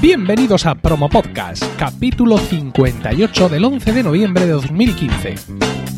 Bienvenidos a Promo Podcast, capítulo 58 del 11 de noviembre de 2015.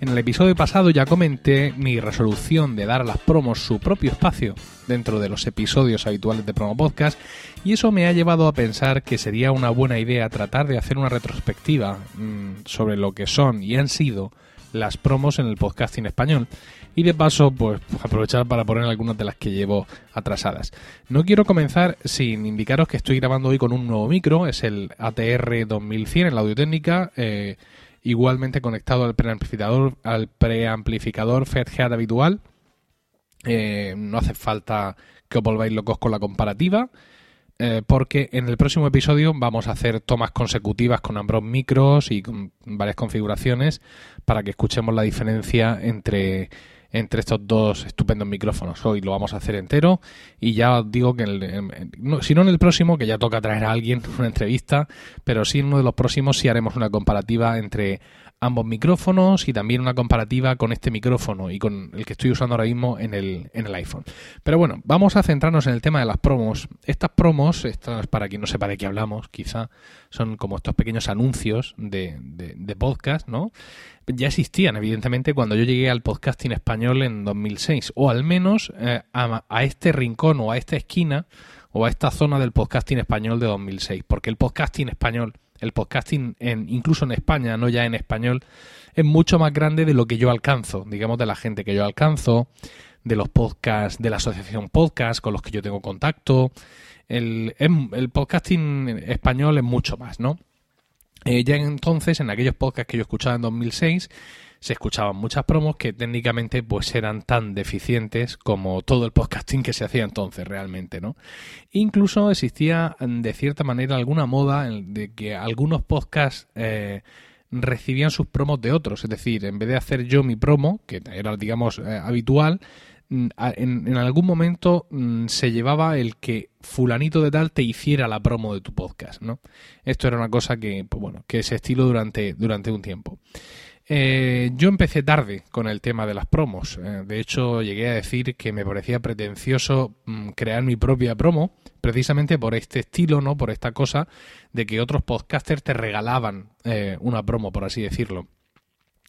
En el episodio pasado ya comenté mi resolución de dar a las promos su propio espacio dentro de los episodios habituales de Promo Podcast y eso me ha llevado a pensar que sería una buena idea tratar de hacer una retrospectiva mmm, sobre lo que son y han sido las promos en el podcasting español y de paso pues aprovechar para poner algunas de las que llevo atrasadas. No quiero comenzar sin indicaros que estoy grabando hoy con un nuevo micro, es el ATR 2100 en la audio eh, igualmente conectado al preamplificador, al preamplificador habitual. Eh, no hace falta que os volváis locos con la comparativa. Eh, porque en el próximo episodio vamos a hacer tomas consecutivas con ambos micros y con varias configuraciones para que escuchemos la diferencia entre, entre estos dos estupendos micrófonos. Hoy lo vamos a hacer entero y ya os digo que, no, si no en el próximo, que ya toca traer a alguien una entrevista, pero sí en uno de los próximos sí haremos una comparativa entre ambos micrófonos y también una comparativa con este micrófono y con el que estoy usando ahora mismo en el, en el iPhone. Pero bueno, vamos a centrarnos en el tema de las promos. Estas promos, estas para quien no sepa de qué hablamos, quizá son como estos pequeños anuncios de, de, podcast, ¿no? Ya existían, evidentemente, cuando yo llegué al podcasting español en 2006, o al menos eh, a, a este rincón o a esta esquina o a esta zona del podcasting español de 2006, porque el podcasting español el podcasting, en, incluso en España, no ya en español, es mucho más grande de lo que yo alcanzo, digamos, de la gente que yo alcanzo, de los podcasts, de la asociación podcast con los que yo tengo contacto. El, el podcasting español es mucho más, ¿no? Eh, ya entonces, en aquellos podcasts que yo escuchaba en 2006, se escuchaban muchas promos que técnicamente pues eran tan deficientes como todo el podcasting que se hacía entonces realmente, ¿no? Incluso existía de cierta manera alguna moda de que algunos podcasts eh, recibían sus promos de otros, es decir, en vez de hacer yo mi promo, que era digamos eh, habitual, en, en, algún momento mmm, se llevaba el que fulanito de tal te hiciera la promo de tu podcast, ¿no? Esto era una cosa que, pues bueno, que se estiló durante, durante un tiempo. Eh, yo empecé tarde con el tema de las promos. Eh, de hecho, llegué a decir que me parecía pretencioso mmm, crear mi propia promo, precisamente por este estilo, ¿no? Por esta cosa de que otros podcasters te regalaban eh, una promo, por así decirlo.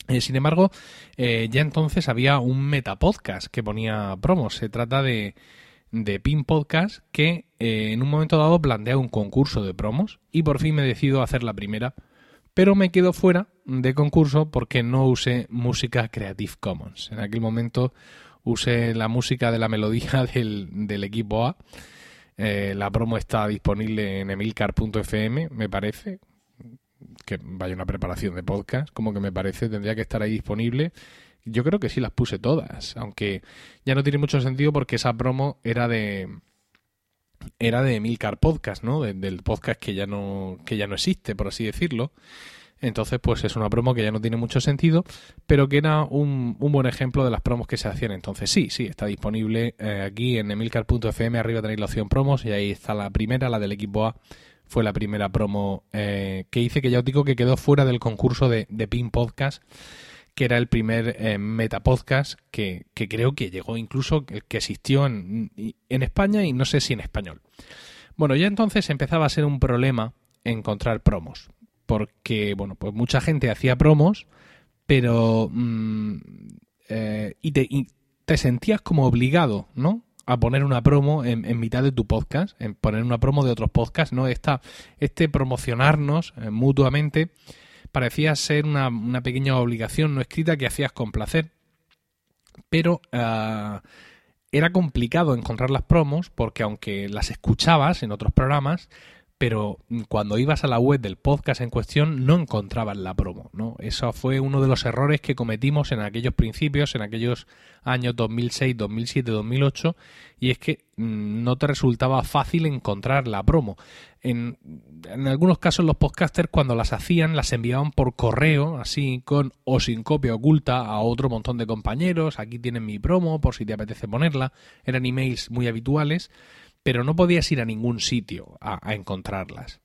Eh, sin embargo, ya entonces había un metapodcast que ponía promos. Se trata de, de Pin Podcast que en un momento dado plantea un concurso de promos y por fin me decido hacer la primera, pero me quedo fuera de concurso porque no usé música Creative Commons. En aquel momento usé la música de la melodía del, del equipo A. Eh, la promo está disponible en emilcar.fm, me parece, que vaya una preparación de podcast, como que me parece, tendría que estar ahí disponible. Yo creo que sí las puse todas, aunque ya no tiene mucho sentido porque esa promo era de era de Milcar Podcast, ¿no? De, del podcast que ya no que ya no existe, por así decirlo. Entonces, pues es una promo que ya no tiene mucho sentido, pero que era un, un buen ejemplo de las promos que se hacían entonces. Sí, sí, está disponible eh, aquí en emilcar.fm, arriba tenéis la opción promos y ahí está la primera, la del equipo A, fue la primera promo eh, que hice, que ya os digo que quedó fuera del concurso de, de Pin Podcast, que era el primer eh, metapodcast que, creo que llegó incluso, que, existió en, en, España y no sé si en español. Bueno, ya entonces empezaba a ser un problema encontrar promos, porque, bueno, pues mucha gente hacía promos, pero... Mmm, eh, y, te, te sentías como obligado, ¿no? a poner una promo en, en, mitad de tu podcast, en poner una promo de otros podcasts, ¿no? Esta, este promocionarnos eh, mutuamente parecía ser una, pequeña obligación no escrita que hacías con placer, pero uh, era complicado encontrar las promos porque aunque las escuchabas en otros programas, pero cuando ibas a la web del podcast en cuestión no encontrabas la promo, ¿no? Eso fue uno de los errores que cometimos en aquellos principios, en aquellos años 2006, 2007, 2008, y es que mm, no te resultaba fácil encontrar la promo. En, en, algunos casos los podcasters cuando las hacían las enviaban por correo, así con o sin copia oculta a otro montón de compañeros, aquí tienen mi promo por si te apetece ponerla, eran emails muy habituales pero no podías ir a ningún sitio a, encontrarlas.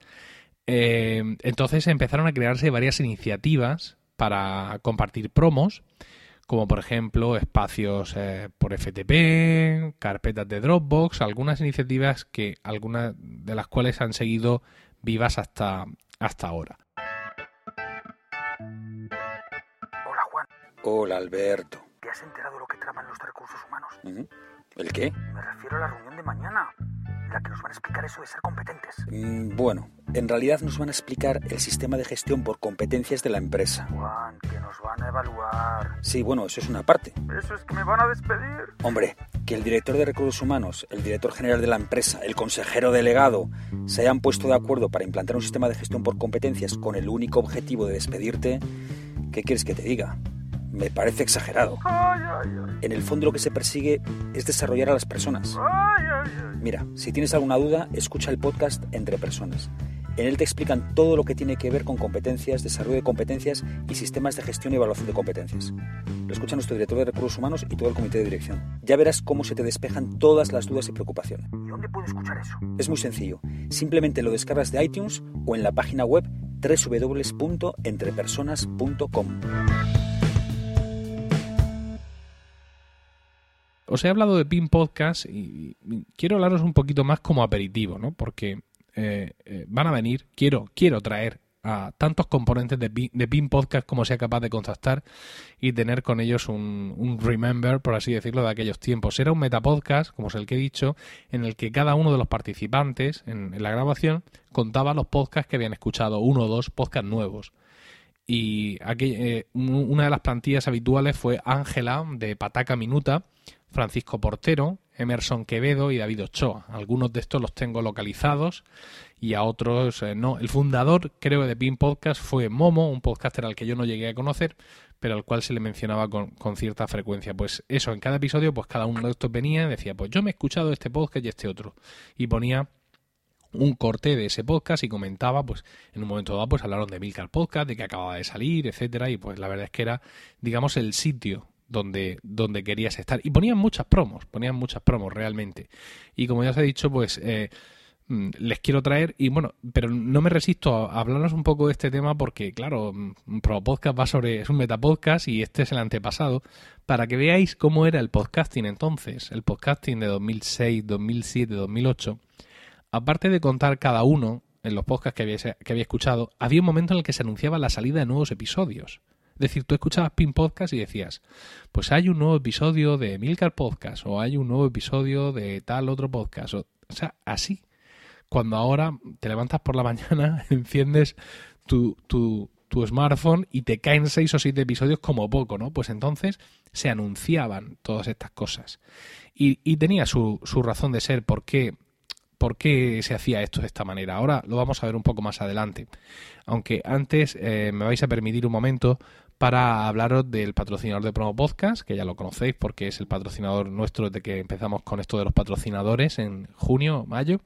Eh, entonces empezaron a crearse varias iniciativas para compartir promos, como por ejemplo espacios eh, por FTP, carpetas de Dropbox, algunas iniciativas que algunas de las cuales han seguido vivas hasta, hasta ahora. Hola Juan. Hola Alberto. ¿Te has enterado de lo que traman los recursos humanos? ¿El qué? Me refiero a la reunión de mañana, en la que nos van a explicar eso de ser competentes. Mm, bueno, en realidad nos van a explicar el sistema de gestión por competencias de la empresa. Juan, que nos van a evaluar. Sí, bueno, eso es una parte. Eso es que me van a despedir. Hombre, que el director de recursos humanos, el director general de la empresa, el consejero delegado, se hayan puesto de acuerdo para implantar un sistema de gestión por competencias con el único objetivo de despedirte, ¿qué quieres que te diga? Me parece exagerado. En el fondo lo que se persigue es desarrollar a las personas. Mira, si tienes alguna duda, escucha el podcast Entre Personas. En él te explican todo lo que tiene que ver con competencias, desarrollo de competencias y sistemas de gestión y evaluación de competencias. Lo escucha nuestro director de recursos humanos y todo el comité de dirección. Ya verás cómo se te despejan todas las dudas y preocupaciones. ¿Y dónde puedo escuchar eso? Es muy sencillo. Simplemente lo descargas de iTunes o en la página web www.entrepersonas.com. Os he hablado de PIN Podcast y, quiero hablaros un poquito más como aperitivo, ¿no? Porque eh, eh, van a venir, quiero, quiero traer a tantos componentes de PIN, Podcast como sea capaz de contactar y tener con ellos un, remember, por así decirlo, de aquellos tiempos. Era un metapodcast, como es el que he dicho, en el que cada uno de los participantes en, la grabación contaba los podcasts que habían escuchado, uno o dos podcasts nuevos. Y eh, una de las plantillas habituales fue Ángela de Pataca Minuta, Francisco Portero, Emerson Quevedo y David Ochoa. Algunos de estos los tengo localizados y a otros eh, no. El fundador, creo, de Pin Podcast fue Momo, un podcaster al que yo no llegué a conocer, pero al cual se le mencionaba con, cierta frecuencia. Pues eso, en cada episodio, pues cada uno de estos venía y decía, pues yo me he escuchado este podcast y este otro. Y ponía un corte de ese podcast y comentaba, pues en un momento dado, pues hablaron de Milcar Podcast, de que acababa de salir, etcétera, y pues la verdad es que era, digamos, el sitio donde, donde querías estar. Y ponían muchas promos, ponían muchas promos realmente. Y como ya os he dicho, pues eh, mm, les quiero traer, y bueno, pero no me resisto a hablarnos un poco de este tema porque, claro, mm, Pro Podcast va sobre, es un metapodcast y este es el antepasado, para que veáis cómo era el podcasting entonces, el podcasting de 2006, 2007, 2008. Aparte de contar cada uno en los podcasts que había, que había escuchado, había un momento en el que se anunciaba la salida de nuevos episodios. Es decir, tú escuchabas Pin Podcast y decías, pues hay un nuevo episodio de Milcar Podcast o hay un nuevo episodio de tal otro podcast. O, sea, así. Cuando ahora te levantas por la mañana, enciendes tu, tu, tu smartphone y te caen seis o siete episodios como poco, ¿no? Pues entonces se anunciaban todas estas cosas. Y, y tenía su, su razón de ser. ¿Por qué? por qué se hacía esto de esta manera. Ahora lo vamos a ver un poco más adelante. Aunque antes eh, me vais a permitir un momento para hablaros del patrocinador de Promo Podcast, que ya lo conocéis porque es el patrocinador nuestro desde que empezamos con esto de los patrocinadores en junio, mayo.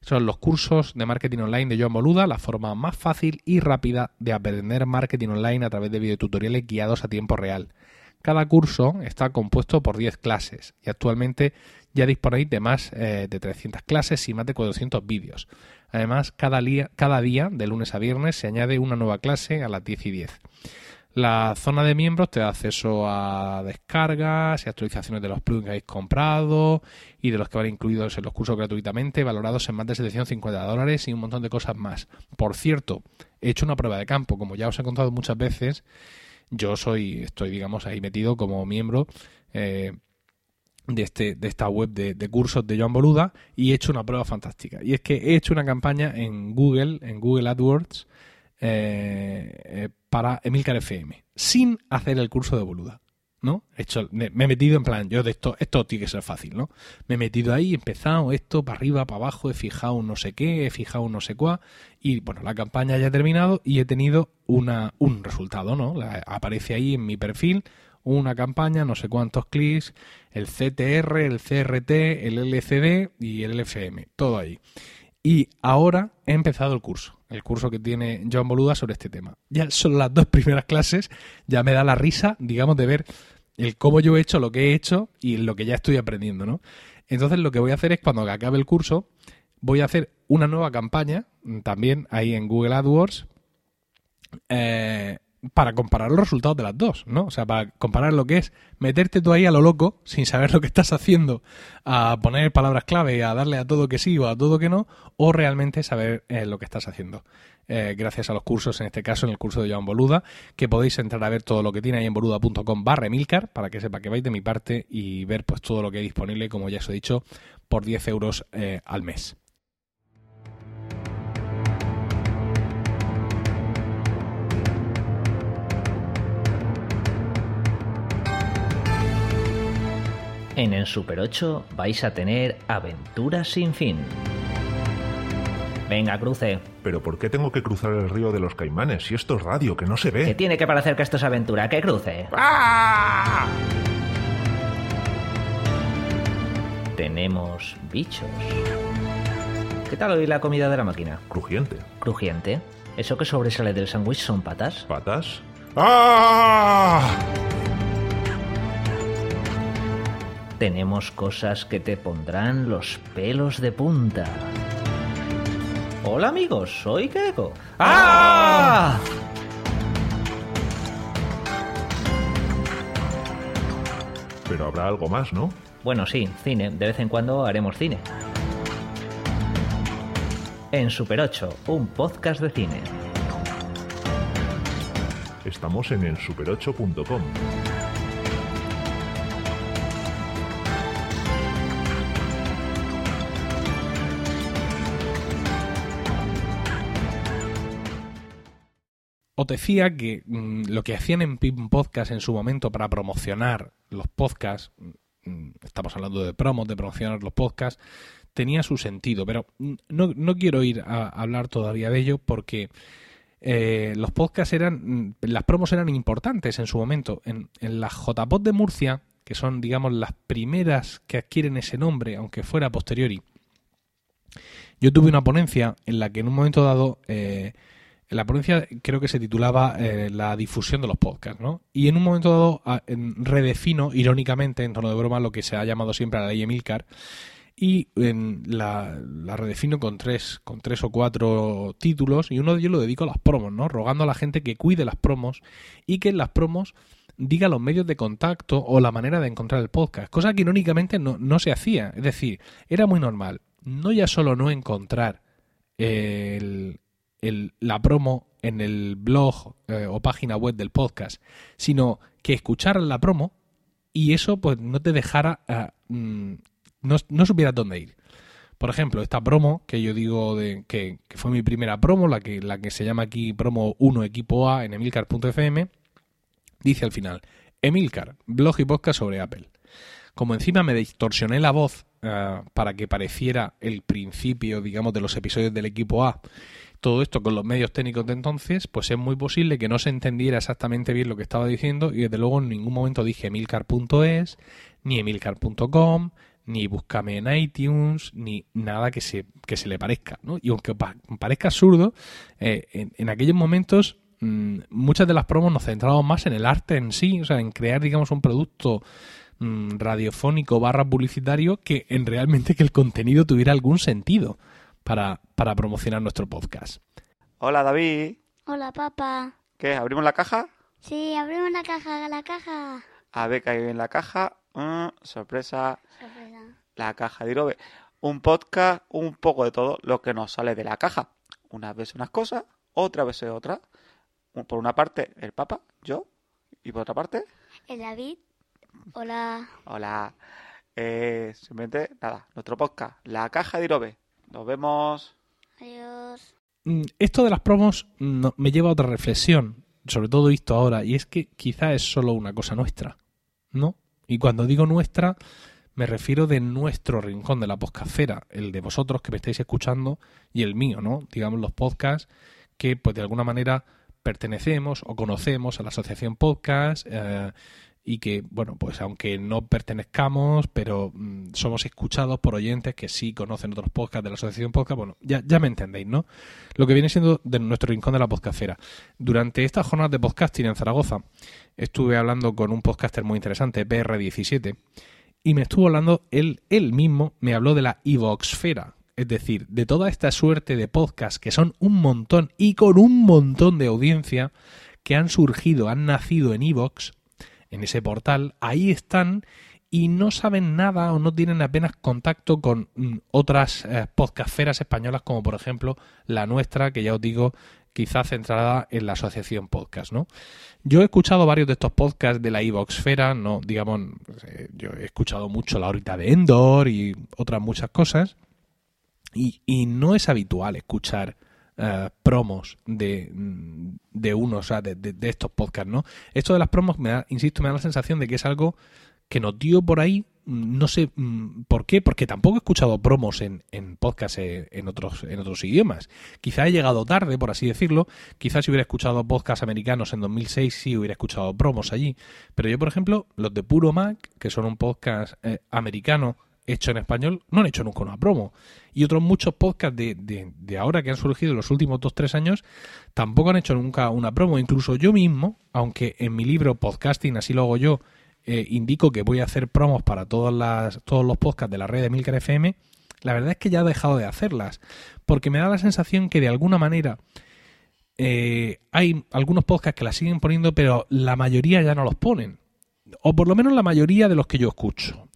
Son los cursos de marketing online de Joan Boluda, la forma más fácil y rápida de aprender marketing online a través de videotutoriales guiados a tiempo real. Cada curso está compuesto por 10 clases y actualmente ya disponéis de más eh, de 300 clases y más de 400 vídeos. Además, cada cada día, de lunes a viernes, se añade una nueva clase a las 10 y 10. La zona de miembros te da acceso a descargas y actualizaciones de los plugins que habéis comprado y de los que van incluidos en los cursos gratuitamente, valorados en más de 750 dólares y un montón de cosas más. Por cierto, he hecho una prueba de campo, como ya os he contado muchas veces, yo soy, estoy, digamos, ahí metido como miembro. Eh, de, este, de esta web de, cursos de Joan Boluda y he hecho una prueba fantástica. Y es que he hecho una campaña en Google, en Google AdWords, eh, eh, para Emilcar FM, sin hacer el curso de Boluda. ¿no? He hecho, me, he metido en plan, yo de esto, esto tiene que ser fácil, ¿no? Me he metido ahí, he empezado esto para arriba, para abajo, he fijado no sé qué, he fijado no sé cuá, y bueno, la campaña ya ha terminado y he tenido una, un resultado, ¿no? Aparece ahí en mi perfil una campaña, no sé cuántos clics, el CTR, el CRT, el LCD y el LFM, todo ahí. Y ahora he empezado el curso, el curso que tiene Joan Boluda sobre este tema. Ya son las dos primeras clases, ya me da la risa, digamos, de ver el cómo yo he hecho lo que he hecho y lo que ya estoy aprendiendo, ¿no? Entonces lo que voy a hacer es cuando acabe el curso, voy a hacer una nueva campaña, mm, también ahí en Google AdWords, eh, para comparar los resultados de las dos, ¿no? O sea, para comparar lo que es meterte tú ahí a lo loco, sin saber lo que estás haciendo, a poner palabras clave, a darle a todo que sí o a todo que no, o realmente saber eh, lo que estás haciendo. Eh, gracias a los cursos, en este caso en el curso de Joan Boluda, que podéis entrar a ver todo lo que tiene ahí en boluda.com barra Emilcar, para que sepa que vais de mi parte y ver pues todo lo que hay disponible, como ya os he dicho, por 10 euros eh, al mes. En el Super 8 vais a tener aventuras sin fin. Venga, cruce. Pero ¿por qué tengo que cruzar el río de los caimanes si esto es radio, que no se Que ve? tiene que parecer que esto es aventura. Que cruce. ¡Ah! Tenemos bichos. ¿Qué tal hoy la comida de la máquina? Crujiente. ¿Crujiente? ¿Eso que sobresale del sándwich son patas? ¿Patas? ¡Ah! Tenemos cosas que te pondrán los pelos de punta. Hola amigos, soy Keiko. ¡Ah! Pero habrá algo más, ¿no? Bueno, sí, cine. De vez en cuando haremos cine. En Super 8, un podcast de cine. Estamos en el super8.com. Decía que mm, lo que hacían en Pim Podcast en su momento para promocionar los podcasts, mm, estamos hablando de promos, de promocionar los podcasts, tenía su sentido, pero mm, no, no quiero ir a, hablar todavía de ello porque eh, los podcasts eran, las promos eran importantes en su momento. En, en la JPod de Murcia, que son, digamos, las primeras que adquieren ese nombre, aunque fuera posteriori, yo tuve una ponencia en la que en un momento dado... eh, la ponencia creo que se titulaba eh, La difusión de los podcasts, ¿no? Y en un momento dado redefino, irónicamente, en tono de broma, lo que se ha llamado siempre la ley Emilcar, y en la, la redefino con tres, con tres o cuatro títulos, y uno de ellos lo dedico a las promos, ¿no? Rogando a la gente que cuide las promos y que en las promos diga los medios de contacto o la manera de encontrar el podcast, cosa que irónicamente no, no se hacía. Es decir, era muy normal. No ya solo no encontrar el, el- la promo en el blog eh, o página web del podcast, sino que escucharan la promo y eso pues no te dejara, ah, mm, no, no supieras dónde ir. Por ejemplo, esta promo que yo digo de, que, que fue mi primera promo, la que, la que se llama aquí promo 1 equipo A en emilcar.fm, dice al final, Emilcar, blog y podcast sobre Apple. Como encima me distorsioné la voz ah, para que pareciera el principio, digamos, de los episodios del equipo A, todo esto con los medios técnicos de entonces, pues es muy posible que no se entendiera exactamente bien lo que estaba diciendo y desde luego en ningún momento dije emilcar.es, ni emilcar.com, ni búscame en iTunes, ni nada que se, que se le parezca. ¿no? Y aunque pa- parezca absurdo, eh, en, en aquellos momentos mm, muchas de las promos nos centrábamos más en el arte en sí, o sea, en crear, digamos, un producto mm, radiofónico barra publicitario que en realmente que el contenido tuviera algún sentido para, para promocionar nuestro podcast. Hola David, Hola, papá. ¿qué? ¿Abrimos la caja? Sí, abrimos la caja, la caja. A ver qué hay en la caja. Mm, sorpresa, Sorpresa. la caja de Irobe. Un podcast, un poco de todo lo que nos sale de la caja. Unas veces unas cosas, otras veces otras. Por una parte, el Papa, yo, y por otra parte, El David. Hola. hola. Eh, simplemente, nada, nuestro podcast, la caja de Irobe. Nos vemos. Adiós. Mm, Esto de las promos no- me lleva a otra reflexión, sobre todo visto ahora, y es que quizá es solo una cosa nuestra. ¿no? Y cuando digo nuestra, me refiero de nuestro rincón de la podcastera, el de vosotros que me estáis escuchando y el mío, ¿no? Digamos los podcasts que pues de alguna manera pertenecemos o conocemos a la asociación podcast eh, y que, bueno, pues aunque no pertenezcamos, pero mm, somos escuchados por oyentes que sí conocen otros podcasts de la asociación podcast, bueno, ya, ya me entendéis, ¿no? Lo que viene siendo de nuestro rincón de la podcastera. Durante estas jornadas de podcasting en Zaragoza, estuve hablando con un podcaster muy interesante, PR17, y me estuvo hablando, él, él mismo me habló de la Ivoxfera, es decir, de toda esta suerte de podcasts que son un montón y con un montón de audiencia que han surgido, han nacido en Ivox, en ese portal, ahí están y no saben nada o no tienen apenas contacto con mm, otras eh, españolas como por ejemplo la nuestra, que ya os digo, quizá centrada en la asociación podcast, ¿no? Yo he escuchado varios de estos podcasts de la Ivoxfera, no, digamos, eh, yo he escuchado mucho la horita de Endor y otras muchas cosas, y no es habitual escuchar eh, promos de, de uno, o sea, de, de- de estos podcasts, ¿no? Esto de las promos, me da, insisto, me da la sensación de que es algo que nos dio por ahí, mm, no sé mm, por qué, porque tampoco he escuchado promos en, en podcasts eh, en otros, en otros idiomas. Quizá he llegado tarde, por así decirlo. Quizás si hubiera escuchado podcasts americanos en 2006, sí hubiera escuchado promos allí. Pero yo, por ejemplo, los de Puro Mac, que son un podcast eh, americano hecho en español, no han hecho nunca una promo. Y otros muchos podcasts de, de, ahora que han surgido en los últimos 2-3 años tampoco han hecho nunca una promo. Incluso yo mismo, aunque en mi libro Podcasting, así lo hago yo, eh, indico que voy a hacer promos para todas las, todos los podcasts de la red de Milcar FM, la verdad es que ya he dejado de hacerlas. Porque me da la sensación que de alguna manera eh, hay algunos podcasts que las siguen poniendo, pero la mayoría ya no los ponen. O por lo menos la mayoría de los que yo escucho.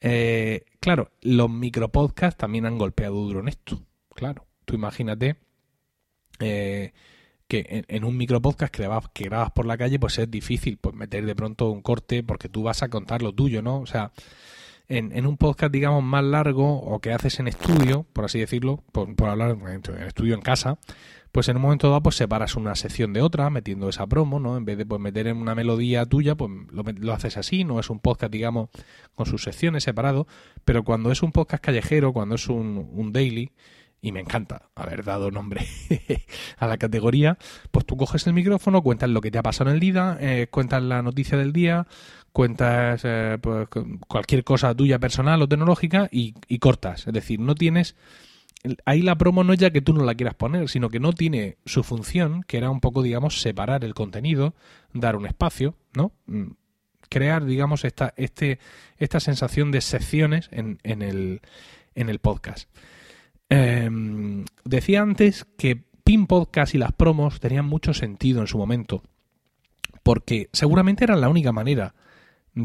Eh, claro, los micropodcasts también han golpeado duro en esto. Claro, tú imagínate eh, que en, un micropodcast que que grabas por la calle, pues es difícil pues meter de pronto un corte porque tú vas a contar lo tuyo, ¿no? O sea, en, en un podcast, digamos, más largo o que haces en estudio, por así decirlo, por, hablar en estudio en casa, pues en un momento dado pues separas una sección de otra metiendo esa promo, ¿no? En vez de pues meter en una melodía tuya, pues lo, lo haces así, no es un podcast, digamos, con sus secciones separados, pero cuando es un podcast callejero, cuando es un, un daily, y me encanta haber dado nombre a la categoría, pues tú coges el micrófono, cuentas lo que te ha pasado en el día, eh, cuentas la noticia del día, cuentas eh, pues, cu- cualquier cosa tuya personal o tecnológica y, cortas. Es decir, no tienes ahí la promo no es ya que tú no la quieras poner, sino que no tiene su función, que era un poco, digamos, separar el contenido, dar un espacio, ¿no? Mm, Crear, digamos, esta, este, esta sensación de secciones en, en, el, en el podcast. Em, decía antes que Pin Podcast y las promos tenían mucho sentido en su momento, porque seguramente era la única manera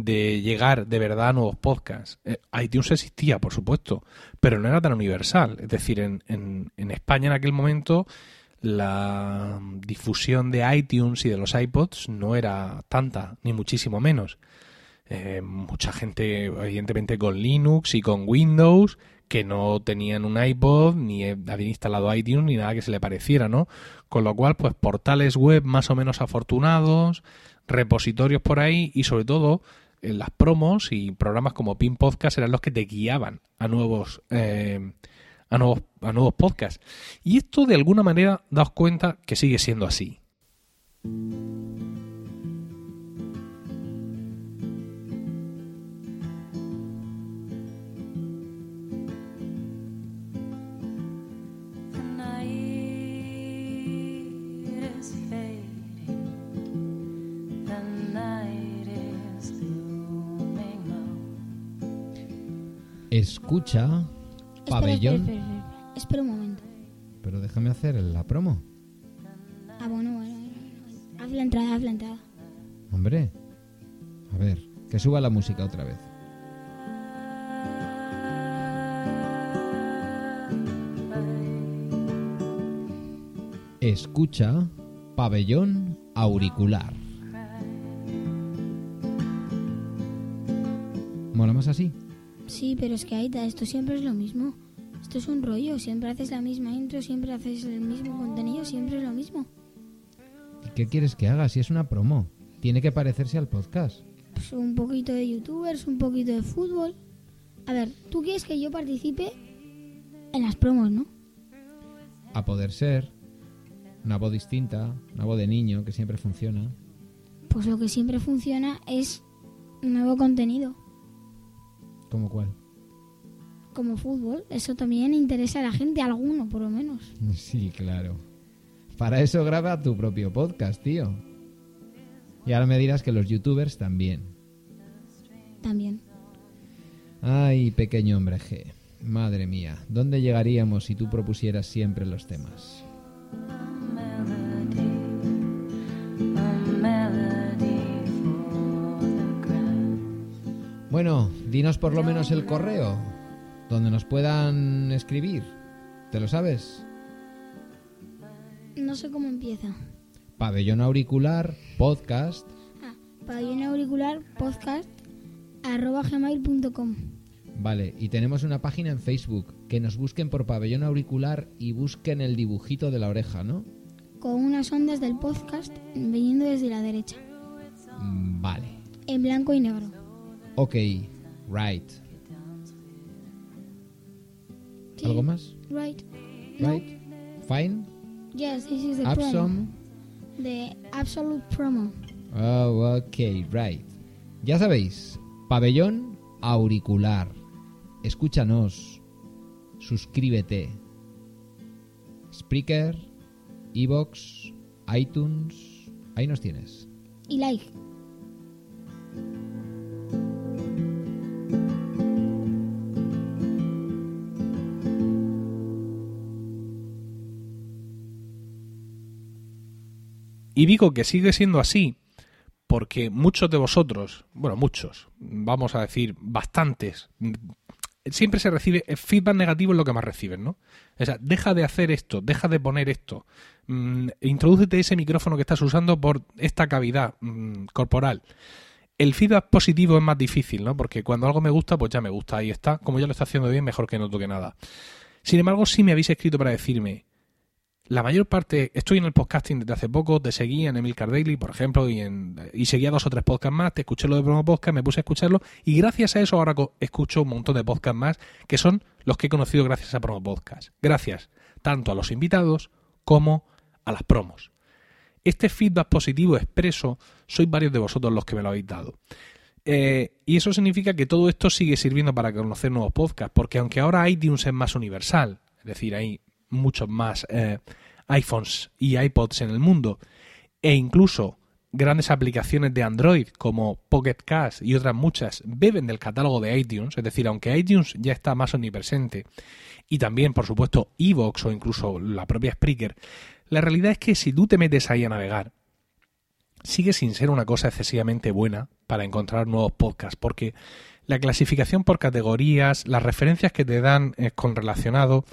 de llegar de verdad a nuevos podcasts. Eh, iTunes existía, por supuesto, pero no era tan universal. Es decir, en, en, en España en aquel momento la difusión de iTunes y de los iPods no era tanta, ni muchísimo menos. Eh, mucha gente, evidentemente, con Linux y con Windows, que no tenían un iPod, ni eh, habían instalado iTunes, ni nada que se le pareciera, ¿no? Con lo cual, pues portales web más o menos afortunados, repositorios por ahí y sobre todo las promos y programas como Pin Podcast eran los que te guiaban a nuevos eh, a nuevos a nuevos podcasts. Y esto de alguna manera daos cuenta que sigue siendo así Escucha Espera, Pabellón. Espera, espera, un momento. Pero déjame hacer la promo. Ah, bueno, bueno, bueno, bueno. Haz la entrada, haz la entrada. Hombre. A ver, que suba la música otra vez. Escucha Pabellón Auricular. ¿Mola más así? Sí, pero es que Aita, esto siempre es lo mismo. Esto es un rollo, siempre haces la misma intro, siempre haces el mismo contenido, siempre es lo mismo. ¿Y ¿Qué quieres que haga si es una promo? Tiene que parecerse al podcast. Pues un poquito de youtubers, un poquito de fútbol. A ver, tú quieres que yo participe en las promos, ¿no? A poder ser. Una voz distinta, una voz de niño que siempre funciona. Pues lo que siempre funciona es nuevo contenido, ¿Cómo cuál? como fútbol. Eso también interesa a la gente, a alguno por lo menos. Sí, claro. Para eso graba tu propio podcast, tío. Y ahora me dirás que los youtubers también. También. Ay, pequeño hombre G. Madre mía, ¿dónde llegaríamos si tú propusieras siempre los temas? Bueno, dinos por lo menos el correo, donde nos puedan escribir. ¿Te lo sabes? No sé cómo empieza. Pabellón auricular, podcast. Ah, pabellón auricular podcast arroba gmail.com. Vale, y tenemos una página en Facebook. Que nos busquen por pabellón auricular y busquen el dibujito de la oreja, ¿no? Con unas ondas del podcast viniendo desde la derecha. Mm, Vale. En blanco y negro. Ok, right. Sí. ¿Algo más? Right. No. Right. Fine. Yes, this is the Absom. promo. The absolute promo. Oh, ok, right. Ya sabéis, pabellón auricular. Escúchanos. Suscríbete. Spreaker, Evox, iTunes. Ahí nos tienes. Y like. Y digo que sigue siendo así porque muchos de vosotros, bueno, muchos, vamos a decir bastantes, siempre se recibe feedback negativo es lo que más reciben, ¿no? O sea, deja de hacer esto, deja de poner esto, mm, introdúcete ese micrófono que estás usando por esta cavidad mm, corporal. El feedback positivo es más difícil, ¿no? Porque cuando algo me gusta, pues ya me gusta, ahí está. Como ya lo está haciendo bien, mejor que no toque nada. Sin embargo, sí me habéis escrito para decirme, la mayor parte, estoy en el podcasting desde hace poco, te seguí en Emilcar Daily, por ejemplo, y, en, y seguía dos o tres podcasts más, te escuché lo de Promo Podcast, me puse a escucharlo, y gracias a eso ahora escucho un montón de podcasts más, que son los que he conocido gracias a Promo Podcast. Gracias tanto a los invitados como a las promos. Este feedback positivo expreso, sois varios de vosotros los que me lo habéis dado. Eh, y eso significa que todo esto sigue sirviendo para conocer nuevos podcasts, porque aunque ahora iTunes es más universal, es decir, hay muchos más eh, iPhones y iPods en el mundo, e incluso grandes aplicaciones de Android como Pocket Cast y otras muchas beben del catálogo de iTunes, es decir, aunque iTunes ya está más omnipresente, y también, por supuesto, Evox o incluso la propia Spreaker, la realidad es que si tú te metes ahí a navegar, sigue sin ser una cosa excesivamente buena para encontrar nuevos podcasts, porque la clasificación por categorías, las referencias que te dan con relacionado,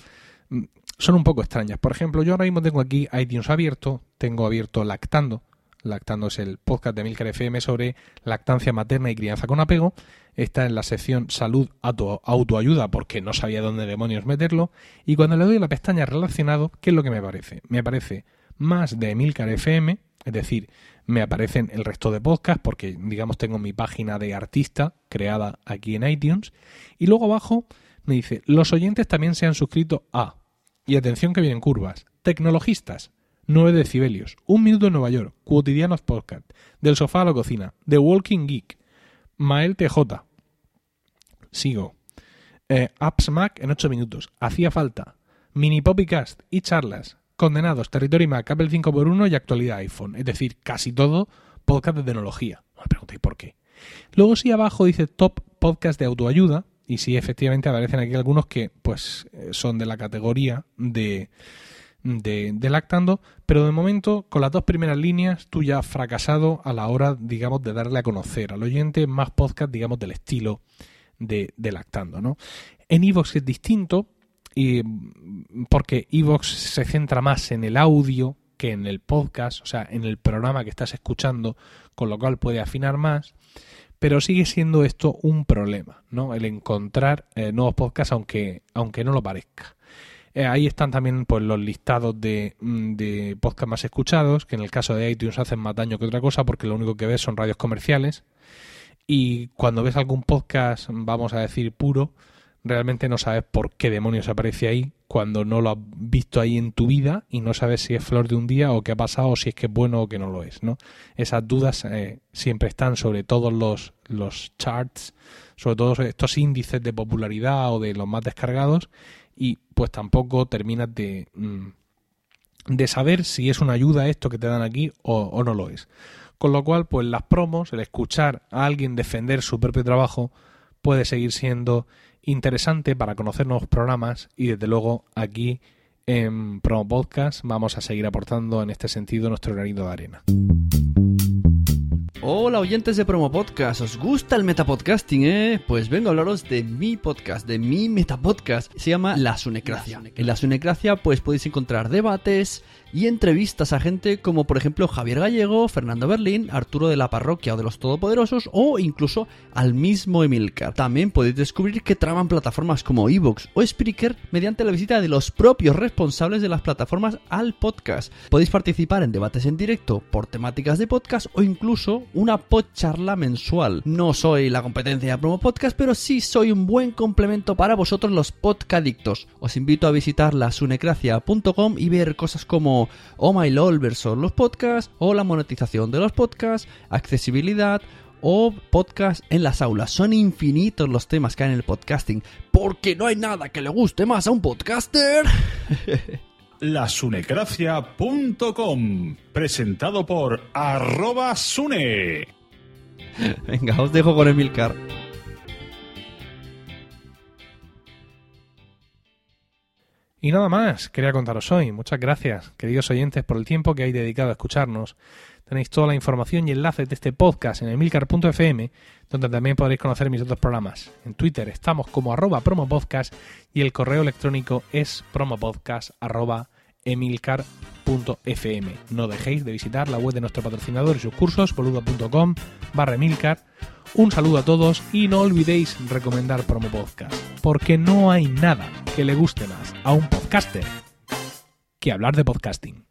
son un poco extrañas. Por ejemplo, yo ahora mismo tengo aquí iTunes abierto, tengo abierto Lactando. Lactando es el podcast de Milcar FM sobre lactancia materna y crianza con apego. Está en la sección salud auto- autoayuda porque no sabía dónde demonios meterlo. Y cuando le doy a la pestaña relacionado, ¿qué es lo que me aparece? Me aparece más de Milcar FM, es decir, me aparecen el resto de podcasts porque, digamos, tengo mi página de artista creada aquí en iTunes. Y luego abajo me dice, los oyentes también se han suscrito a, y atención que vienen curvas, tecnologistas, 9 decibelios, Un minuto en Nueva York, Cotidianos Podcast, Del sofá a la cocina, The Walking Geek, Mael TJ. Sigo. Eh, Apps Mac en 8 minutos. Hacía falta. Mini Poppycast y charlas. Condenados, Territory Mac, Apple 5x1 y actualidad iPhone. Es decir, casi todo podcast de tecnología. No me preguntéis por qué. Luego sí abajo dice Top Podcast de autoayuda. Y sí, efectivamente aparecen aquí algunos que pues eh, son de la categoría de, de, de lactando, pero de momento con las dos primeras líneas tú ya has fracasado a la hora, digamos, de darle a conocer al oyente más podcast, digamos, del estilo de, de lactando, ¿no? En Evox es distinto y mm, porque Evox se centra más en el audio que en el podcast, o sea, en el programa que estás escuchando, con lo cual puede afinar más, pero sigue siendo esto un problema, ¿no? El encontrar eh, nuevos podcasts aunque, aunque no lo parezca. Eh, ahí están también pues, los listados de, mm, de podcast más escuchados, que en el caso de iTunes hacen más daño que otra cosa porque lo único que ves son radios comerciales. y cuando ves algún podcast, vamos a decir puro, realmente no sabes por qué demonios aparece ahí cuando no lo has visto ahí en tu vida y no sabes si es flor de un día o qué ha pasado o si es que es bueno o que no lo es, ¿no? Esas dudas eh, siempre están sobre todos los, los charts, sobre todos estos índices de popularidad o de los más descargados y pues tampoco terminas de, mm, de saber si es una ayuda esto que te dan aquí o, o no lo es. Con lo cual, pues las promos, el escuchar a alguien defender su propio trabajo puede seguir siendo interesante para conocer nuevos programas y desde luego aquí en Promo Podcast vamos a seguir aportando en este sentido nuestro granito de arena. Hola oyentes de Promo Podcast, ¿os gusta el metapodcasting, eh? Pues vengo a hablaros de mi podcast, de mi metapodcast, se llama La Sunecracia. En La Sunecracia pues podéis encontrar debates y entrevistas a gente como por ejemplo Javier Gallego, Fernando Berlín, Arturo de la Parroquia o de los Todopoderosos o incluso al mismo Emilcar. También podéis descubrir que traban plataformas como Evox o Spreaker mediante la visita de los propios responsables de las plataformas al podcast. Podéis participar en debates en directo por temáticas de podcast o incluso una podcharla mensual. No soy la competencia de Promo Podcast, pero sí soy un buen complemento para vosotros los podcadictos. Os invito a visitar lasunecracia.com y ver cosas como Oh My LOL versus los podcasts, o la monetización de los podcasts, accesibilidad, o podcast en las aulas. Son infinitos los temas que hay en el podcasting, porque no hay nada que le guste más a un podcaster. lasunecracia.com presentado por arroba sune. Venga, os dejo con Emilcar. Y nada más, quería contaros hoy. Muchas gracias, queridos oyentes, por el tiempo que hay dedicado a escucharnos. Tenéis toda la información y enlaces de este podcast en emilcar.fm, donde también podréis conocer mis otros programas. En Twitter estamos como arroba promopodcast y el correo electrónico es promopodcast arroba emilcar.fm. No dejéis de visitar la web de nuestro patrocinador y sus cursos, boludo.com barra emilcar. Un saludo a todos y no olvidéis recomendar Promo Podcast, porque no hay nada que le guste más a un podcaster que hablar de podcasting.